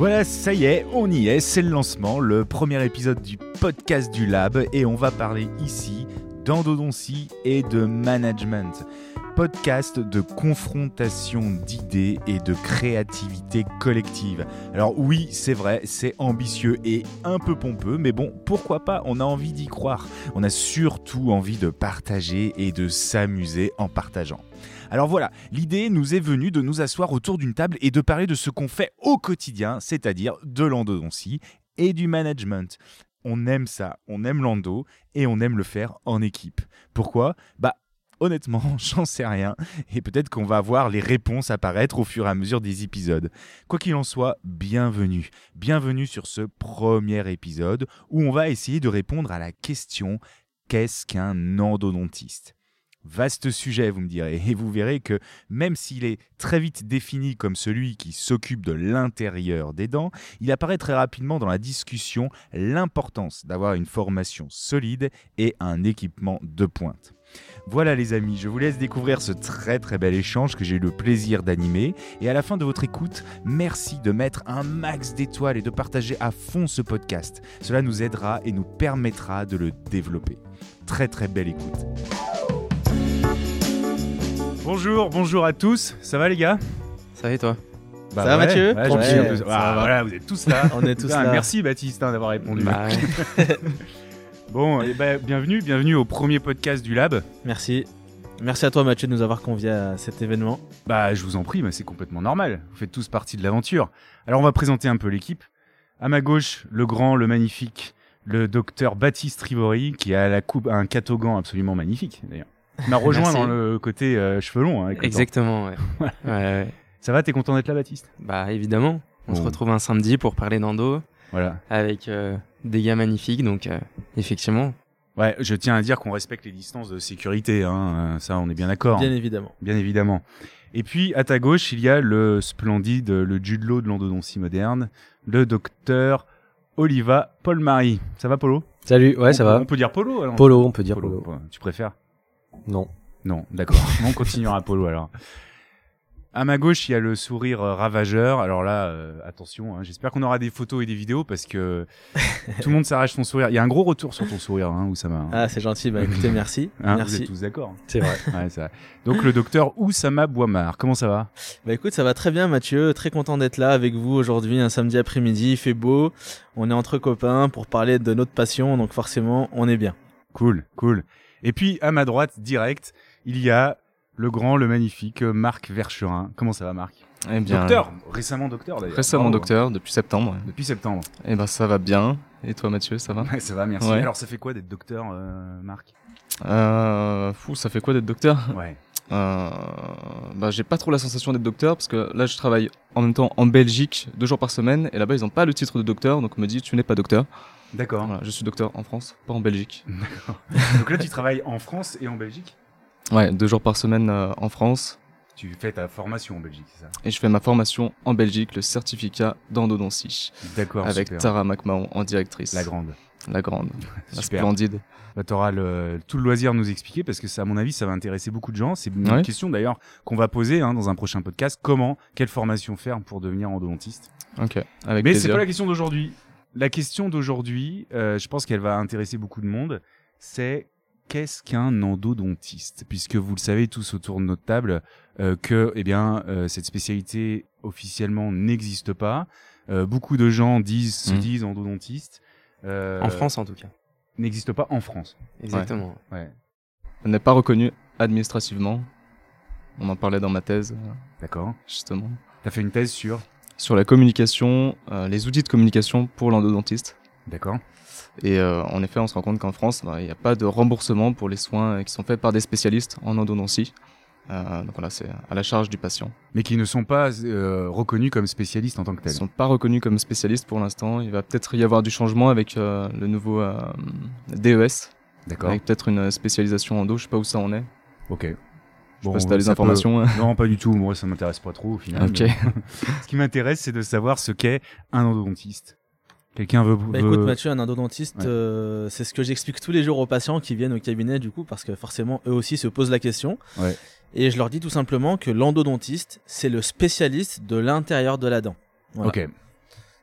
Voilà, ça y est, on y est, c'est le lancement, le premier épisode du podcast du Lab et on va parler ici d'endodontie et de management. Podcast de confrontation d'idées et de créativité collective. Alors oui, c'est vrai, c'est ambitieux et un peu pompeux, mais bon, pourquoi pas, on a envie d'y croire. On a surtout envie de partager et de s'amuser en partageant. Alors voilà, l'idée nous est venue de nous asseoir autour d'une table et de parler de ce qu'on fait au quotidien, c'est-à-dire de l'endodontie et du management. On aime ça, on aime l'endo et on aime le faire en équipe. Pourquoi? Bah honnêtement, j'en sais rien, et peut-être qu'on va voir les réponses apparaître au fur et à mesure des épisodes. Quoi qu'il en soit, bienvenue. Bienvenue sur ce premier épisode où on va essayer de répondre à la question qu'est-ce qu'un endodontiste? Vaste sujet, vous me direz, et vous verrez que même s'il est très vite défini comme celui qui s'occupe de l'intérieur des dents, il apparaît très rapidement dans la discussion l'importance d'avoir une formation solide et un équipement de pointe. Voilà les amis, je vous laisse découvrir ce très très bel échange que j'ai eu le plaisir d'animer. Et à la fin de votre écoute, merci de mettre un max d'étoiles et de partager à fond ce podcast. Cela nous aidera et nous permettra de le développer. Très très belle écoute. Bonjour, bonjour à tous. Ça va les gars? Ça va et toi? Bah Ça va, ouais, Mathieu? ouais, je Tranquille, me suis- ça Ah, va. Voilà, vous êtes tous là. On est tous Putain, là. Merci Baptiste hein, d'avoir répondu. Bah ouais. Bon, et ben, bienvenue, bienvenue au premier podcast du Lab. Merci. Merci à toi Mathieu de nous avoir conviés à cet événement. Bah, je vous en prie, mais c'est complètement normal. Vous faites tous partie de l'aventure. Alors, on va présenter un peu l'équipe. À ma gauche, le grand, le magnifique, le docteur Baptiste Rivori, qui a la coupe, un catogan absolument magnifique, d'ailleurs. Il m'a rejoint dans le côté euh, cheveux longs. hein. Exactement, ouais. ouais, ouais. Ça va, t'es content d'être là, Baptiste? Bah évidemment, on se retrouve un samedi pour parler d'endo Voilà. avec euh, des gars magnifiques, donc euh, effectivement. Ouais, je tiens à dire qu'on respecte les distances de sécurité, hein. euh, ça, on est bien d'accord. Bien évidemment. Bien évidemment. Et puis, à ta gauche, il y a le splendide, le Jude Law de l'endodontie moderne, le docteur Oliva Paul-Marie. Ça va, Polo? Salut, ouais, ça peut- va. On peut dire Polo alors Polo, on peut dire Polo. Tu préfères? Non. Non, d'accord. on continuera Polo alors. À ma gauche, il y a le sourire euh, ravageur. Alors là, euh, attention, hein, j'espère qu'on aura des photos et des vidéos parce que tout le monde s'arrache son sourire. Il y a un gros retour sur ton sourire, hein, Oussama. hein. Ah c'est gentil, bah écoutez merci. Hein, Vous merci. êtes tous d'accord C'est vrai. ouais, ça. Donc le docteur Oussama Bouamar, comment ça va? Bah écoute ça va très bien Mathieu, très content d'être là avec vous aujourd'hui un samedi après-midi, il fait beau, on est entre copains pour parler de notre passion donc forcément on est bien. Cool, cool. Et puis à ma droite, direct, il y a le grand, le magnifique euh, Marc Vercherin. Comment ça va, Marc? Eh bien, Docteur, récemment docteur d'ailleurs. récemment Bravo. docteur, depuis septembre. Depuis septembre. Eh ben, ça va bien. Et toi, Mathieu, ça va? Ça va, merci. Ouais. Alors, ça fait quoi d'être docteur, euh, Marc? Euh, Fou, ça fait quoi d'être docteur? Ouais. euh, Bah, j'ai pas trop la sensation d'être docteur parce que là, je travaille en même temps en Belgique deux jours par semaine et là-bas, ils ont pas le titre de docteur, donc on me dit tu n'es pas docteur. D'accord. Voilà, je suis docteur en France, pas en Belgique. Donc là, tu travailles en France et en Belgique Ouais, deux jours par semaine euh, en France Tu fais ta formation en Belgique, c'est ça? Et je fais ma formation en Belgique, le certificat d'endodontie, D'accord. avec super. Tara McMahon en directrice. La grande. La grande, la splendide. Bah, tu auras le, tout le loisir de nous expliquer parce que ça, à mon avis, ça va intéresser beaucoup de gens. C'est une Ouais. question d'ailleurs qu'on va poser hein, dans un prochain podcast. Comment, quelle formation faire pour devenir endodontiste? Ok, avec Mais c'est pas la question d'aujourd'hui. La question d'aujourd'hui, euh, je pense qu'elle va intéresser beaucoup de monde. C'est qu'est-ce qu'un endodontiste? Puisque vous le savez tous autour de notre table euh, que, eh bien, euh, cette spécialité officiellement n'existe pas. Euh, beaucoup de gens disent, se Mhm. disent endodontistes. Euh, En France en tout cas. n'existe pas en France. Exactement. Ouais. Elle n'est pas reconnue administrativement. On en parlait dans ma thèse, D'accord. justement. T'as fait une thèse sur? Sur la communication, euh, les outils de communication pour l'endodontiste. D'accord. Et euh, en effet, on se rend compte qu'en France, bah, il n'y a pas de remboursement pour les soins qui sont faits par des spécialistes en endodontie. Euh, donc voilà, c'est à la charge du patient. Mais qui ne sont pas euh, reconnus comme spécialistes en tant que Ils tels. ne sont pas reconnus comme spécialistes pour l'instant. Il va peut-être y avoir du changement avec euh, le nouveau DES, D'accord. avec peut-être une spécialisation endo. Je sais pas où ça en est. Ok. Je sais pas si t'as les peut- informations. Non, pas du tout. Moi, ça m'intéresse pas trop au final. Mais- Ce qui m'intéresse, c'est de savoir ce qu'est un endodontiste. Quelqu'un veut. Bah veut- écoute Mathieu, un endodontiste, Ouais. euh, c'est ce que j'explique tous les jours aux patients qui viennent au cabinet du coup parce que forcément eux aussi se posent la question. Ouais. Et je leur dis tout simplement que l'endodontiste, c'est le spécialiste de l'intérieur de la dent. Voilà. Ok.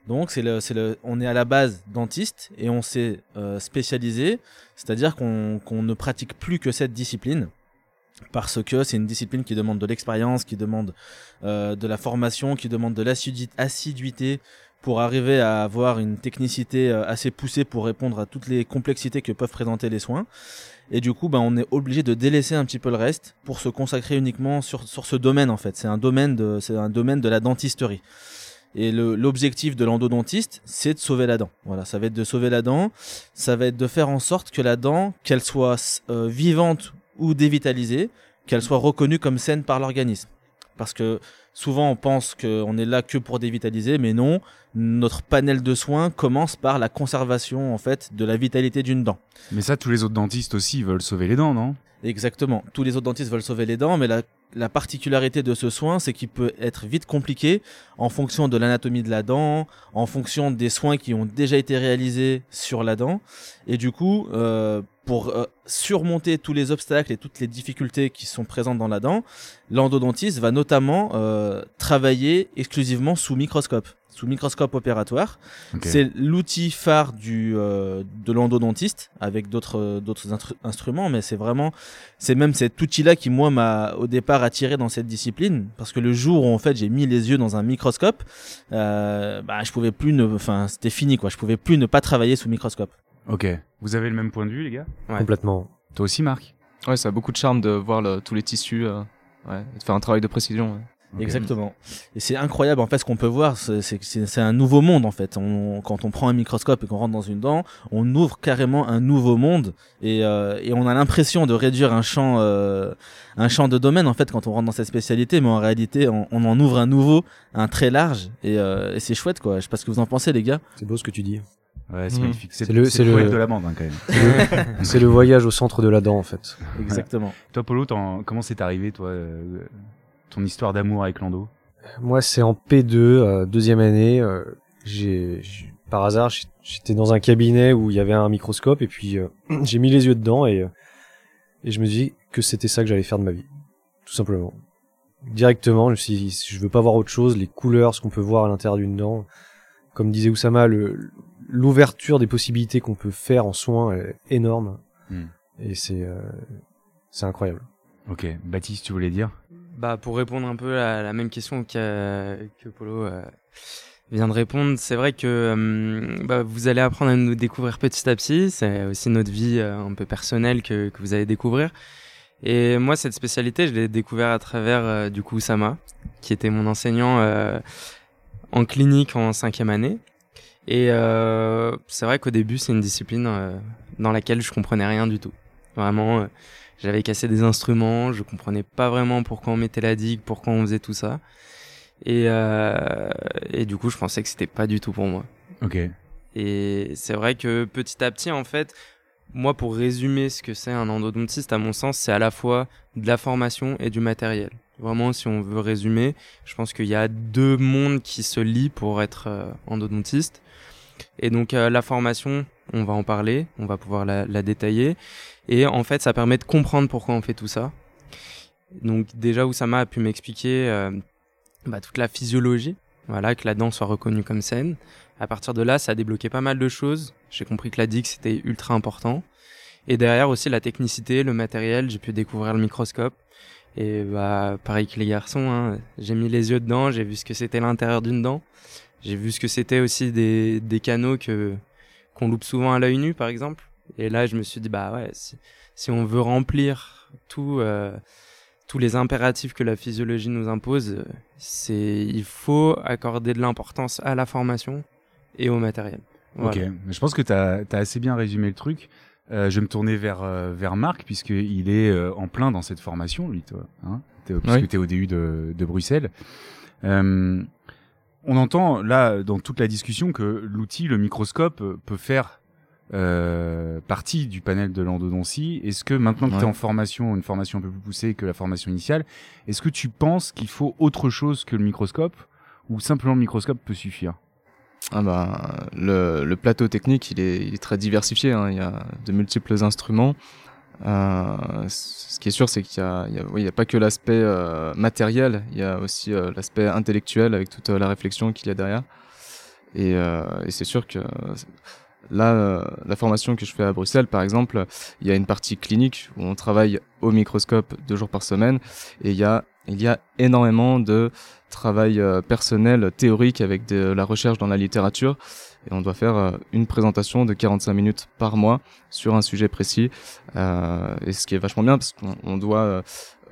Donc c'est le, c'est le, on est à la base dentiste et on s'est euh, spécialisé, c'est-à-dire qu'on qu'on ne pratique plus que cette discipline parce que c'est une discipline qui demande de l'expérience, qui demande euh, de la formation, qui demande de l'assiduité pour arriver à avoir une technicité euh, assez poussée pour répondre à toutes les complexités que peuvent présenter les soins. Et du coup, ben, on est obligé de délaisser un petit peu le reste pour se consacrer uniquement sur, sur ce domaine en fait. C'est un domaine de, c'est un domaine de la dentisterie. Et l'objectif de l'endodontiste, c'est de sauver la dent. Voilà, ça va être de sauver la dent. Ça va être de faire en sorte que la dent, qu'elle soit euh, vivante ou dévitalisée, qu'elle soit reconnue comme saine par l'organisme. Parce que souvent on pense qu'on est là que pour dévitaliser, mais non. Notre panel de soins commence par la conservation en fait de la vitalité d'une dent. Mais ça, tous les autres dentistes aussi veulent sauver les dents, non? Exactement. Tous les autres dentistes veulent sauver les dents, mais la, la particularité de ce soin, c'est qu'il peut être vite compliqué en fonction de l'anatomie de la dent, en fonction des soins qui ont déjà été réalisés sur la dent. Et du coup, euh, pour euh, surmonter tous les obstacles et toutes les difficultés qui sont présentes dans la dent, l'endodontiste va notamment euh, travailler exclusivement sous microscope, sous microscope opératoire. C'est l'outil phare du euh, de l'endodontiste avec d'autres d'autres instru- instruments, mais c'est vraiment c'est même cet outil-là qui moi m'a au départ attiré dans cette discipline parce que le jour où en fait j'ai mis les yeux dans un microscope, euh, bah je pouvais plus ne, enfin c'était fini quoi, je pouvais plus ne pas travailler sous microscope. Ok. Vous avez le même point de vue, les gars? Ouais. Complètement. Toi aussi, Marc? Ouais, ça a beaucoup de charme de voir le- tous les tissus, euh, ouais, et de faire un travail de précision. ouais. Exactement. Et c'est incroyable en fait ce qu'on peut voir, c'est c'est- c'est c'est un nouveau monde en fait. On, quand on prend un microscope et qu'on rentre dans une dent, on ouvre carrément un nouveau monde et, euh, et on a l'impression de réduire un champ, euh, un champ de domaine en fait quand on rentre dans cette spécialité, mais en réalité on, on en ouvre un nouveau, un très large et, euh, et c'est chouette quoi. Je sais pas ce que vous en pensez les gars. C'est beau ce que tu dis. Ouais, c'est Mhm. magnifique. C'est le- c'est le le- poète de la bande, hein, quand même. C'est le, voyage au centre de la dent, en fait. Exactement. Toi, Polo, comment c'est arrivé, toi, euh, ton histoire d'amour avec l'endo Moi, c'est en P2, euh, deuxième année. euh, j'ai, par hasard, j'étais dans un cabinet où il y avait un microscope et puis euh, j'ai mis les yeux dedans et, et je me dis que c'était ça que j'allais faire de ma vie, tout simplement. Directement, je me suis dit, je veux pas voir autre chose, les couleurs, ce qu'on peut voir à l'intérieur d'une dent. Comme disait Oussama, le, l'ouverture des possibilités qu'on peut faire en soins est énorme Hmm. et c'est, euh, c'est incroyable. Ok. Baptiste, tu voulais dire? Bah, pour répondre un peu à la même question que, que Polo euh, vient de répondre, c'est vrai que hum, bah, vous allez apprendre à nous découvrir petit à petit. C'est aussi notre vie euh, un peu personnelle que, que vous allez découvrir. Et moi, cette spécialité, je l'ai découvert à travers euh, du coup Sama, qui était mon enseignant euh, en clinique en cinquième année. Et euh, c'est vrai qu'au début, c'est une discipline euh, dans laquelle je comprenais rien du tout. Vraiment, euh, j'avais cassé des instruments, je comprenais pas vraiment pourquoi on mettait la digue, pourquoi on faisait tout ça. Et, euh, et du coup, je pensais que c'était pas du tout pour moi. Ok. Et c'est vrai que petit à petit, en fait, moi, pour résumer ce que c'est un endodontiste, à mon sens, c'est à la fois de la formation et du matériel. Vraiment, si on veut résumer, je pense qu'il y a deux mondes qui se lient pour être euh, endodontiste. Et donc, euh, la formation, on va en parler, on va pouvoir la, détailler. Et en fait, ça permet de comprendre pourquoi on fait tout ça. Donc, déjà, Oussama a pu m'expliquer euh, bah, toute la physiologie, voilà, que la dent soit reconnue comme saine. À partir de là, ça a débloqué pas mal de choses. J'ai compris que la digue, c'était ultra important. Et derrière aussi la technicité, le matériel, j'ai pu découvrir le microscope. Et bah, pareil que les garçons, hein, j'ai mis les yeux dedans, j'ai vu ce que c'était l'intérieur d'une dent. J'ai vu ce que c'était aussi des, des canaux que qu'on loupe souvent à l'œil nu, par exemple. Et là, je me suis dit, bah ouais, si, on veut remplir tout, euh, tous les impératifs que la physiologie nous impose, c'est il faut accorder de l'importance à la formation et au matériel. Ok. Je pense que tu as, assez bien résumé le truc. Euh, je vais me tourner vers, euh, vers Marc, puisqu'il est euh, en plein dans cette formation, lui, toi. Hein T'es- puisque Oui. tu es au DU de, de Bruxelles. Euh, on entend là, dans toute la discussion, que l'outil, le microscope, peut faire euh, partie du panel de l'endodontie. Est-ce que maintenant que tu es Ouais. en formation, une formation un peu plus poussée que la formation initiale, est-ce que tu penses qu'il faut autre chose que le microscope ou simplement le microscope peut suffire? Ah bah, le, le plateau technique, il est, il est très diversifié. hein. Il y a de multiples instruments. Euh, ce qui est sûr, c'est qu'il y a, y a, a pas que l'aspect euh, matériel, il y a aussi euh, l'aspect intellectuel avec toute euh, la réflexion qu'il y a derrière. Et, et c'est sûr que là, euh, la formation que je fais à Bruxelles, par exemple, il y a une partie clinique où on travaille au microscope deux jours par semaine, et il y a énormément de travail euh, personnel, théorique avec de la recherche dans la littérature. Et on doit faire euh, une présentation de 45 minutes par mois sur un sujet précis. Et ce qui est vachement bien parce qu'on on doit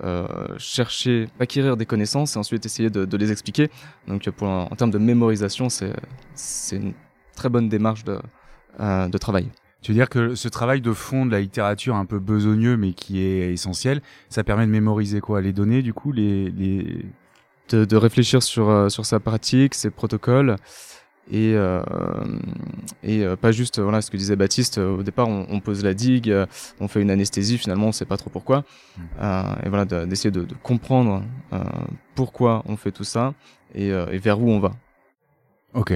euh, chercher, acquérir des connaissances et ensuite essayer de, les expliquer. Donc pour, en termes de mémorisation, c'est une très bonne démarche de, euh, de travail. Tu veux dire que ce travail de fond de la littérature un peu besogneux mais qui est essentiel, ça permet de mémoriser quoi? Les données du coup les, les... De, de réfléchir sur, euh, sur sa pratique, ses protocoles et, euh, et euh, pas juste voilà ce que disait Baptiste au départ on, on pose la digue on fait une anesthésie finalement on sait pas trop pourquoi Mm. euh, et voilà de- d'essayer de, de comprendre pourquoi on fait tout ça et, et vers où on va Ok.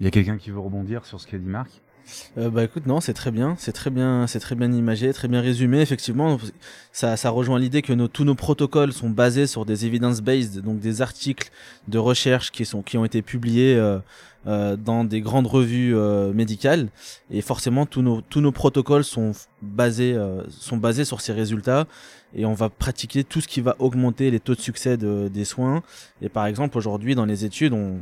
Il y a quelqu'un qui veut rebondir sur ce qu'a dit Marc? Euh, bah écoute, non, c'est très bien, c'est très bien, c'est très bien imagé, très bien résumé. Effectivement, ça, ça rejoint l'idée que nos, tous nos protocoles sont basés sur des evidence-based, donc des articles de recherche qui sont qui ont été publiés euh, euh, dans des grandes revues euh, médicales. Et forcément, tous nos tous nos protocoles sont basés euh, sont basés sur ces résultats. Et on va pratiquer tout ce qui va augmenter les taux de succès de- des soins. Et par exemple, aujourd'hui, dans les études, on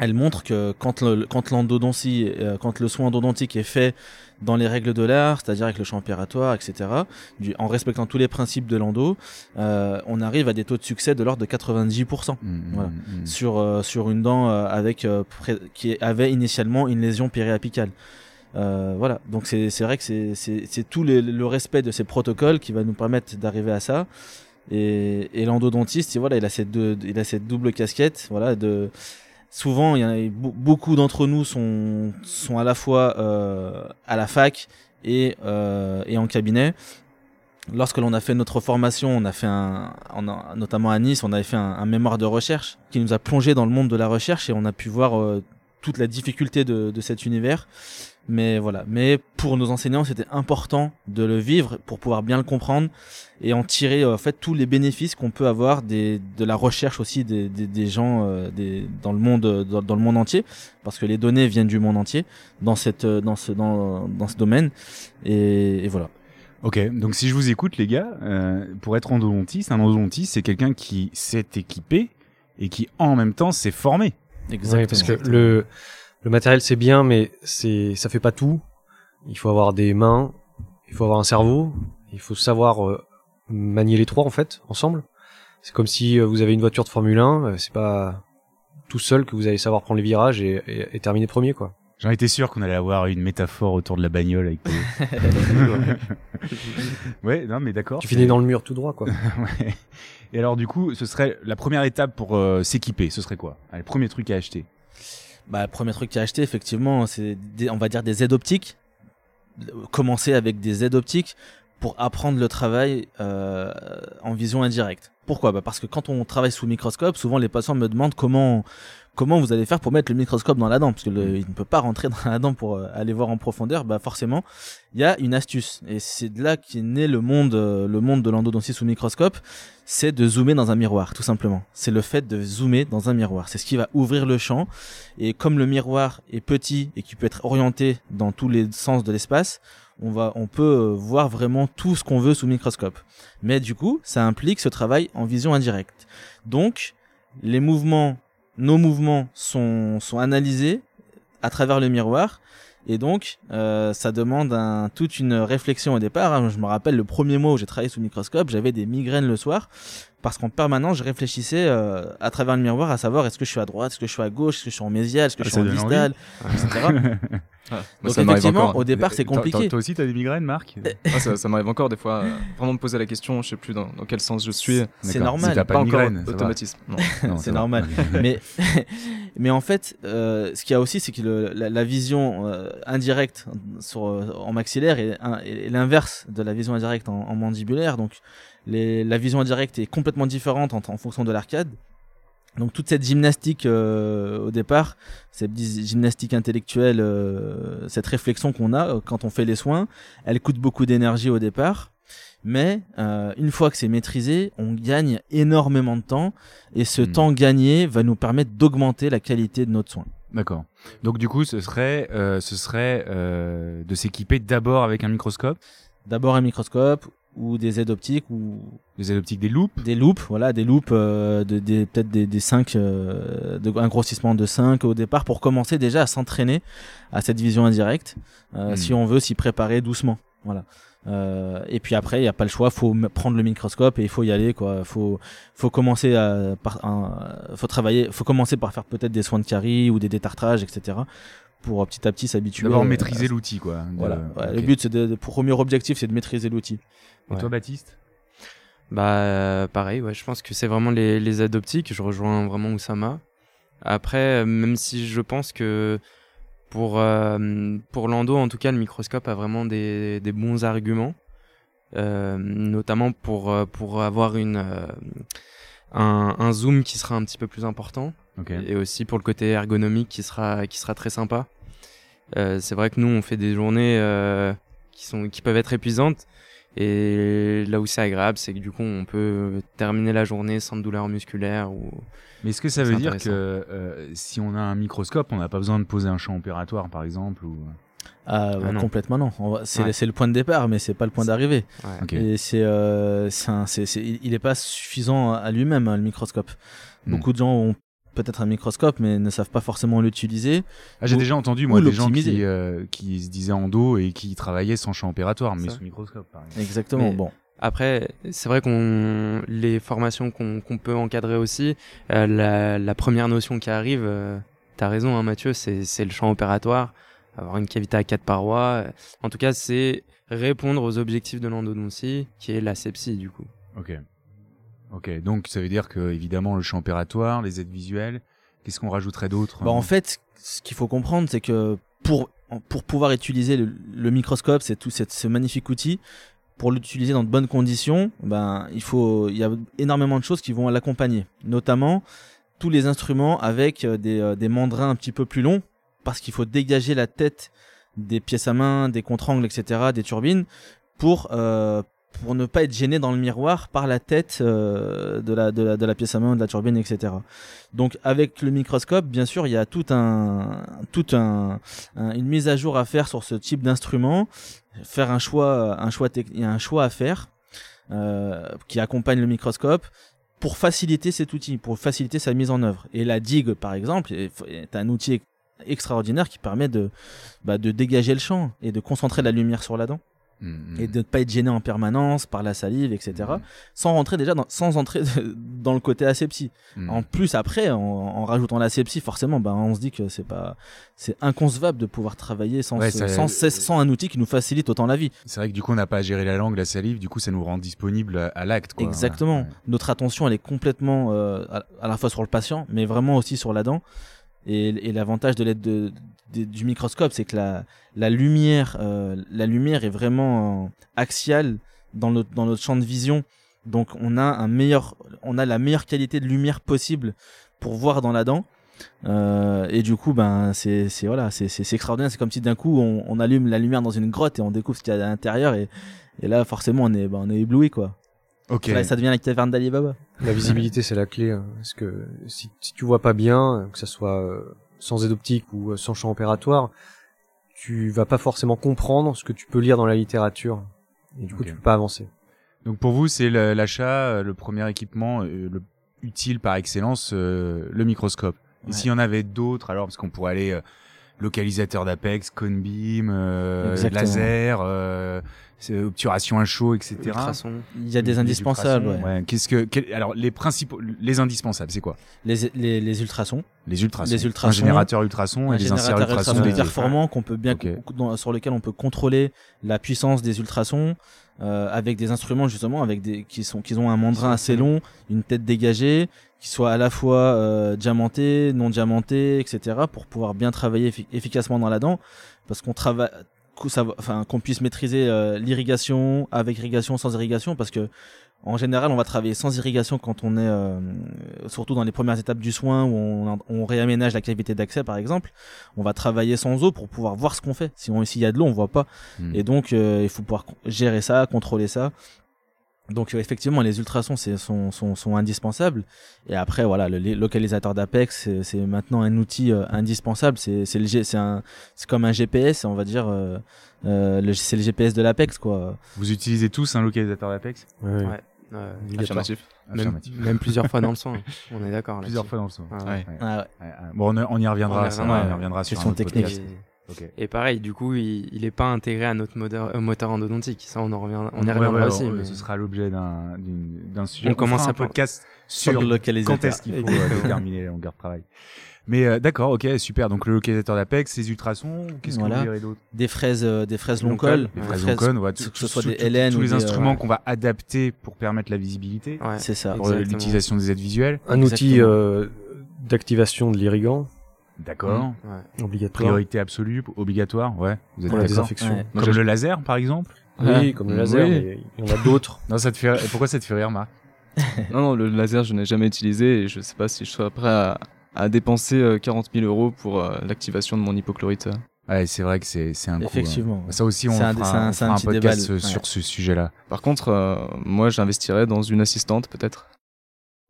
elle montre que quand le, quand l'endodontie, euh, quand le soin endodontique est fait dans les règles de l'art, c'est-à-dire avec le champ opératoire, etc., du, en respectant tous les principes de l'endo, euh, on arrive à des taux de succès de l'ordre de 90% Mm, Voilà. mm, mm. sur euh, sur une dent euh, avec euh, pré- qui avait initialement une lésion périapicale. Euh, voilà, donc c'est c'est vrai que c'est c'est c'est tout le, le respect de ces protocoles qui va nous permettre d'arriver à ça. Et, et l'endodontiste, il- voilà, il a cette deux, il a cette double casquette, voilà, de souvent il y a be- beaucoup d'entre nous sont sont à la fois euh, à la fac et euh, et en cabinet. Lorsque l'on a fait notre formation, on a fait un, notamment à Nice, on avait fait un, un mémoire de recherche qui nous a plongé dans le monde de la recherche et on a pu voir euh, toute la difficulté de, cet univers. Mais voilà. Mais pour nos enseignants, c'était important de le vivre pour pouvoir bien le comprendre et en tirer euh, en fait tous les bénéfices qu'on peut avoir de la recherche aussi des, gens euh, dans le monde dans, le monde entier parce que les données viennent du monde entier dans cette euh, dans ce dans, dans ce domaine et, voilà. Ok, donc si je vous écoute les gars, pour être endodontiste, un endodontiste c'est quelqu'un qui s'est équipé et qui en même temps s'est formé. Ouais, parce que le, le matériel c'est bien, mais c'est ça fait pas tout. Il faut avoir des mains, il faut avoir un cerveau, il faut savoir euh, manier les trois en fait ensemble. C'est comme si euh, vous avez une voiture de Formule 1, euh, c'est pas tout seul que vous allez savoir prendre les virages et, et, et terminer premier quoi. J'en étais sûr qu'on allait avoir une métaphore autour de la bagnole avec Ouais, non mais d'accord. Tu finis dans le mur tout droit quoi. Ouais. Et alors du coup, ce serait la première étape pour euh, s'équiper, ce serait quoi? Allez, premier truc à acheter. Bah, le premier truc à acheter, effectivement, c'est, des- on va dire des aides optiques. Commencer avec des aides optiques pour apprendre le travail euh, en vision indirecte. Pourquoi? Bah Parce que quand on travaille sous microscope, souvent les patients me demandent comment comment vous allez faire pour mettre le microscope dans la dent, parce que le- il ne peut pas rentrer dans la dent pour euh, aller voir en profondeur. Bah forcément, il y a une astuce, et c'est de là qu'est né le monde, euh, le monde de l'endodontie sous microscope, c'est de zoomer dans un miroir, tout simplement. C'est le fait de zoomer dans un miroir. C'est ce qui va ouvrir le champ. Et comme le miroir est petit et qui peut être orienté dans tous les sens de l'espace, on va, on peut euh, voir vraiment tout ce qu'on veut sous microscope. Mais du coup, ça implique ce travail en vision indirecte. Donc, les mouvements, nos mouvements sont, sont analysés à travers le miroir. Et donc, euh, ça demande toute une réflexion au départ. hein. Je me rappelle le premier mois où j'ai travaillé sous microscope, j'avais des migraines le soir parce qu'en permanence, je réfléchissais euh, à travers le miroir à savoir est-ce que je suis à droite, est-ce que je suis à gauche, est-ce que je suis en mésial, est-ce que Ah, je suis en distal, etc. Moi, Donc effectivement, encore. au départ, c'est compliqué. Toi aussi, t'as des migraines, Marc Ah, ça ça m'arrive encore des fois euh, vraiment me poser la question je sais plus dans, dans quel sens je suis C'est normal. Si pas, pas de migraine, automatisme c'est normal. mais, mais en fait, euh, ce qu'il y a aussi, c'est que le- la, la vision euh, indirecte sur, en maxillaire est l'inverse de la vision indirecte en, en mandibulaire. Donc, les, la vision indirecte est complètement différente en, en fonction de l'arcade. Donc toute cette gymnastique euh, au départ, cette gymnastique intellectuelle, euh, cette réflexion qu'on a euh, quand on fait les soins, elle coûte beaucoup d'énergie au départ. Mais euh, une fois que c'est maîtrisé, on gagne énormément de temps et ce Hmm. temps gagné va nous permettre d'augmenter la qualité de notre soin. D'accord. Donc du coup, ce serait, euh, ce serait euh, de s'équiper d'abord avec un microscope, D'abord un microscope ou des aides optiques ou des ailes optiques, des loupes. des loupes, voilà, des loupes, euh, de, des, peut-être des, des 5, euh, de, un grossissement de 5 au départ pour commencer déjà à s'entraîner à cette vision indirecte, euh, Hmm. si on veut s'y préparer doucement. Voilà. Euh, et puis après, il n'y a pas le choix, faut prendre le microscope et il faut y aller, quoi. Faut, faut commencer à, par, un- faut travailler, faut commencer par faire peut-être des soins de carie ou des détartrages, etc. Pour euh, petit à petit s'habituer. D'abord maîtriser l'outil, quoi. Voilà. Le but, c'est de, de- premier objectif, c'est de maîtriser l'outil. Et toi, Baptiste? Bah euh, pareil, ouais, je pense que c'est vraiment les, les aides optiques, je rejoins vraiment Oussama. Après, euh, même si je pense que pour, euh, pour l'endo, en tout cas, le microscope a vraiment des, des bons arguments, euh, notamment pour, pour avoir une, euh, un, un zoom qui sera un petit peu plus important et aussi pour le côté ergonomique qui sera, qui sera très sympa. C'est vrai que nous, on fait des journées qui, sont, qui peuvent être épuisantes. Et là où c'est agréable, c'est que du coup, on peut terminer la journée sans douleur musculaire. Ou... Mais est-ce que ça veut dire que euh, si on a un microscope, on n'a pas besoin de poser un champ opératoire, par exemple ou... Ah, bah, non. complètement non. C'est Ouais. le point de départ, mais c'est pas le point d'arrivée. Ouais. Ok. Et c'est, euh, il n'est pas suffisant à lui-même hein, le microscope. Beaucoup de gens ont peut-être un microscope, mais ne savent pas forcément l'utiliser. Ah, j'ai Ou- déjà entendu moi des gens qui, euh, qui se disaient en dos et qui travaillaient sans champ opératoire, mais Ça. sous microscope. Par exemple. Exactement. Mais- Bon, Après, c'est vrai qu'on les formations qu'on qu'on peut encadrer aussi, euh, la, la première notion qui arrive, euh, t'as raison hein, Mathieu, c'est c'est le champ opératoire, avoir une cavité à quatre parois. En tout cas, c'est répondre aux objectifs de l'endodontie, qui est l'asepsie du coup. Ok. Ok. Donc ça veut dire que évidemment le champ opératoire, les aides visuelles. Qu'est-ce qu'on rajouterait d'autre Bah, hein? en fait, ce qu'il faut comprendre, c'est que pour, pour pouvoir utiliser le, le microscope, c'est tout cette- ce magnifique outil. Pour l'utiliser dans de bonnes conditions, ben, il faut, il y a énormément de choses qui vont l'accompagner. Notamment, tous les instruments avec euh, des, euh, des mandrins un petit peu plus longs, parce qu'il faut dégager la tête des pièces à main, des contre-angles, etc., des turbines, pour, euh, pour ne pas être gêné dans le miroir par la tête euh, de, la, pièce à main, de la turbine, etc. Donc avec le microscope, bien sûr, il y a tout un, une mise à jour à faire sur ce type d'instrument, faire un choix, un choix, tec- il y a un choix à faire euh, qui accompagne le microscope pour faciliter cet outil, pour faciliter sa mise en œuvre. Et la digue, par exemple, est, un outil extraordinaire qui permet bah, de dégager le champ et de concentrer la lumière sur la dent Mhm. et de ne pas être gêné en permanence par la salive, etc. Mhm. Sans rentrer déjà dans, sans entrer dans le côté asepsie. En plus, après, en, en rajoutant l'asepsie, forcément, ben, on se dit que c'est pas, c'est inconcevable de pouvoir travailler sans, Ouais, ce- ça- sans, cesse- sans un outil qui nous facilite autant la vie. C'est vrai que du coup on n'a pas à gérer la langue, la salive. Du coup ça nous rend disponible à, à l'acte. Exactement. Ouais. Notre attention, elle est complètement euh, à, à la fois sur le patient, mais vraiment aussi sur la dent. Et, et l'avantage de l'aide de, de- du microscope, c'est que la, la lumière, euh, la lumière est vraiment euh, axiale dans notre, dans notre champ de vision. Donc on a un meilleur, on a la meilleure qualité de lumière possible pour voir dans la dent. Euh, et du coup, ben c'est c'est voilà, c'est c'est c'est extraordinaire. C'est comme si d'un coup on, on allume la lumière dans une grotte et on découvre ce qu'il y a à l'intérieur et, et là forcément on est ben, on est ébloui quoi. Ok. Là, ça devient la caverne d'Ali Baba. La visibilité, c'est la clé. hein, Parce que si, si tu vois pas bien, que ça soit sans aide optique ou euh, sans champ opératoire, tu vas pas forcément comprendre ce que tu peux lire dans la littérature. Et du coup, Ok. tu peux pas avancer. Donc pour vous, c'est l'achat, euh, le premier équipement euh, le utile par excellence, le microscope. Et s'il y en avait d'autres, alors parce qu'on pourrait aller localisateur d'Apex, Conbeam, euh, laser, euh, c'est- obturation à chaud, etc. Ultrason. Il y a des Les indispensables. ultrasons, ouais. ouais. Qu'est-ce que, quel- alors les principaux, les indispensables, c'est quoi? Les, les, les ultrasons. Les ultrasons. Les ultrasons. Un générateur ultrason un et des inserts générateur ultrasons ultrason dédiés. performant qu'on peut bien, Ok. dans- sur lequel on peut contrôler la puissance des ultrasons euh, avec des instruments justement avec des qui sont qui ont un mandrin assez long, une tête dégagée, qui soit à la fois euh, diamanté, non diamanté, etc. pour pouvoir bien travailler effi- efficacement dans la dent, parce qu'on travaille enfin qu'on puisse maîtriser euh, l'irrigation avec irrigation sans irrigation parce que en général on va travailler sans irrigation quand on est euh, surtout dans les premières étapes du soin où on, on réaménage la cavité d'accès par exemple on va travailler sans eau pour pouvoir voir ce qu'on fait si on s'il y a de l'eau on voit pas Hmm. et donc euh, il faut pouvoir gérer ça contrôler ça Donc euh, effectivement, les ultrasons c'est- sont, sont, sont indispensables. Et après, voilà, le li- localisateur d'Apex, c'est- c'est maintenant un outil euh, indispensable. C'est c'est le G- c'est un, c'est comme un GPS, on va dire. euh, euh, le- c'est le GPS de l'Apex, quoi. Vous utilisez tous un localisateur d'Apex? Ouais. Ouais. Affirmatif. Même, même plusieurs fois dans le son. hein. On est d'accord. Plusieurs fois dans le son. Ouais. Ouais. Ouais. Ah ouais. Ouais, ouais. Bon, on, on y reviendra, On y ça, reviendra, on y reviendra sur Question un technique. Et- pareil, du coup, il, il est pas intégré à notre moteur, euh, moteur endodontique. Ça, on en revient, on y reviendra ouais, aussi. on- mais- Ce sera l'objet d'un sujet. On commence fera à un podcast Sur sur le localisateur. quand est-ce qu'il faut euh, déterminer la longueur de travail. Mais euh, d'accord, ok, super. Donc le localisateur d'Apex, les ultrasons, qu'est-ce que Voilà. vous direz d'autre? Des fraises, euh, des fraises long Long col. col, Ouais. fraises Des Oncon, ouais, que ce soit des LN tous ou les des, euh, instruments ouais. qu'on va adapter pour permettre la visibilité, Ouais. C'est ça. pour Exactement. l'utilisation des aides visuelles. Un outil euh, d'activation de l'irrigant D'accord. Ouais. obligatoire Priorité absolue, obligatoire, ouais. Vous êtes pour la désinfection. Comme le laser, par exemple? Oui, comme le laser, Oui. mais il y en a d'autres. Non, ça te fait. Pourquoi ça te fait rire, Marc? Non, non, le laser, je n'ai jamais utilisé et je sais pas si je serais prêt à, à dépenser euh, 40 000 euros pour euh, l'activation de mon hypochlorite. Ouais, c'est vrai que c'est c'est un coup. Effectivement. hein. Ça aussi, on un- fera, c'est un- un fera un petit podcast débat, euh, sur ouais. ce sujet-là. Par contre, euh, moi, j'investirais dans une assistante, peut-être.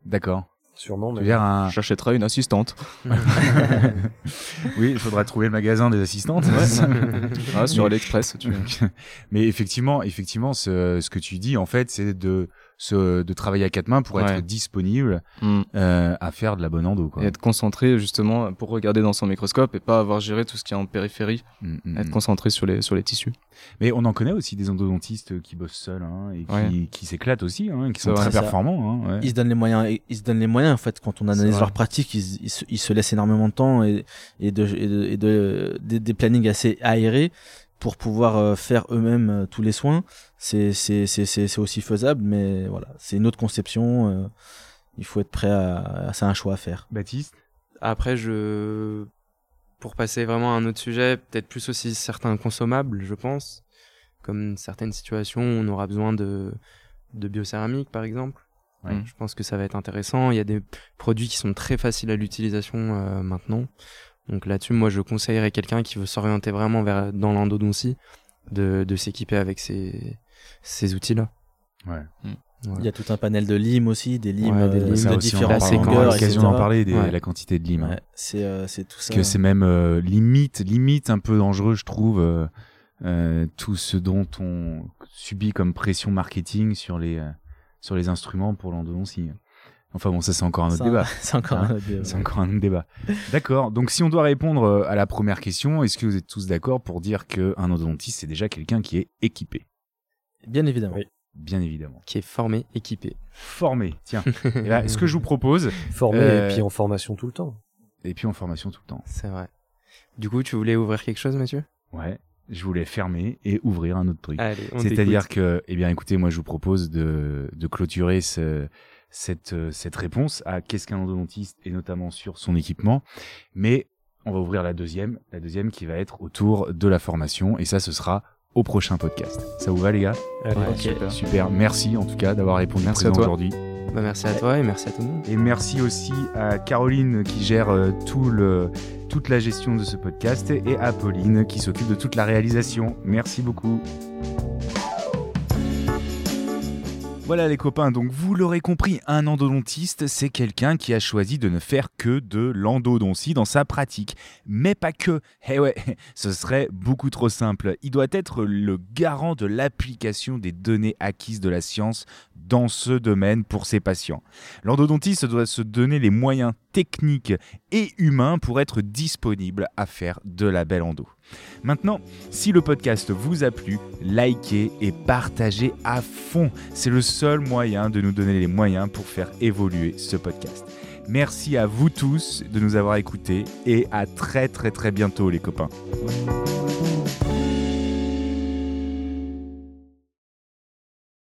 D'accord. Sûrement, mais un. J'achèterais une assistante. oui, il faudra trouver le magasin des assistantes. Ah, sur AliExpress, tu Mais effectivement, effectivement, ce, ce que tu dis, en fait, c'est de, se, de travailler à quatre mains pour être Ouais. disponible Mm. euh, à faire de la bonne endo. Quoi. Et être concentré, justement, pour regarder dans son microscope et pas avoir géré tout ce qui est en périphérie. Mm, mm, Être concentré sur les, sur les tissus. Mais on en connaît aussi des endodontistes qui bossent seuls hein, et qui, Ouais. qui s'éclatent aussi, hein, qui sont vrai. très performants. Hein, ouais. Ils se donnent les moyens. Ils se donnent les moyens en fait quand on analyse leur pratique. Ils, ils, se, ils se laissent énormément de temps et, et de et de, et de- des, des plannings assez aérés pour pouvoir euh, faire eux-mêmes euh, tous les soins. C'est c'est c'est c'est c'est aussi faisable, mais voilà, c'est une autre conception. euh, il faut être prêt à, à c'est un choix à faire. Baptiste? Après, je. Pour passer vraiment à un autre sujet, peut-être plus aussi certains consommables, je pense. Comme certaines situations où on aura besoin de, de biocéramique, par exemple. Ouais. Je pense que ça va être intéressant. Il y a des produits qui sont très faciles à l'utilisation euh, maintenant. Donc là-dessus, moi, je conseillerais quelqu'un qui veut s'orienter vraiment vers dans l'endodontie de, de s'équiper avec ces, ces outils-là. Ouais. Voilà. Il y a tout un panel de limes aussi, des limes, Ouais, des euh, limes. De aussi, on différentes on longueurs, l'occasion etc. d'en parler, des- Ouais. la quantité de lime. hein. C'est euh, c'est tout ça. Que c'est même euh, limite, limite un peu dangereux, je trouve, euh, euh, tout ce dont on subit comme pression marketing sur les, euh, sur les instruments pour l'endodontie. Enfin bon, ça c'est encore un autre Ça, débat. C'est encore Hein, un autre débat. C'est encore un autre débat. D'accord. Donc, si on doit répondre euh, à la première question, est-ce que vous êtes tous d'accord pour dire qu'un endodontiste, c'est déjà quelqu'un qui est équipé? Bien évidemment. Oui. Bien évidemment. Qui est formé, équipé. Formé. Tiens. Et là, ce que je vous propose, formé Euh, et puis en formation tout le temps. et puis en formation tout le temps. C'est vrai. Du coup, tu voulais ouvrir quelque chose, Mathieu? Ouais. Je voulais fermer et ouvrir un autre truc. Allez, on C'est-à-dire que, eh bien, écoutez, moi, je vous propose de, de clôturer ce, cette, euh, cette réponse à qu'est-ce qu'un endodontiste et notamment sur son équipement. Mais on va ouvrir la deuxième, la deuxième qui va être autour de la formation et ça, ce sera au prochain podcast. Ça vous va, les gars? Allez, Ouais, super. Super. Merci en tout cas d'avoir répondu Merci à présent toi. aujourd'hui. Bah, merci à toi et merci à tout le monde. Et merci aussi à Caroline qui gère euh, tout le, toute la gestion de ce podcast et à Pauline qui s'occupe de toute la réalisation. Merci beaucoup. Voilà les copains, donc vous l'aurez compris, un endodontiste, c'est quelqu'un qui a choisi de ne faire que de l'endodontie dans sa pratique. Mais pas que. Eh ouais, ce serait beaucoup trop simple. Il doit être le garant de l'application des données acquises de la science dans ce domaine pour ses patients. L'endodontiste doit se donner les moyens techniques et humains pour être disponible à faire de la belle endo. Maintenant, si le podcast vous a plu, likez et partagez à fond. C'est le seul moyen de nous donner les moyens pour faire évoluer ce podcast. Merci à vous tous de nous avoir écoutés et à très très très bientôt les copains.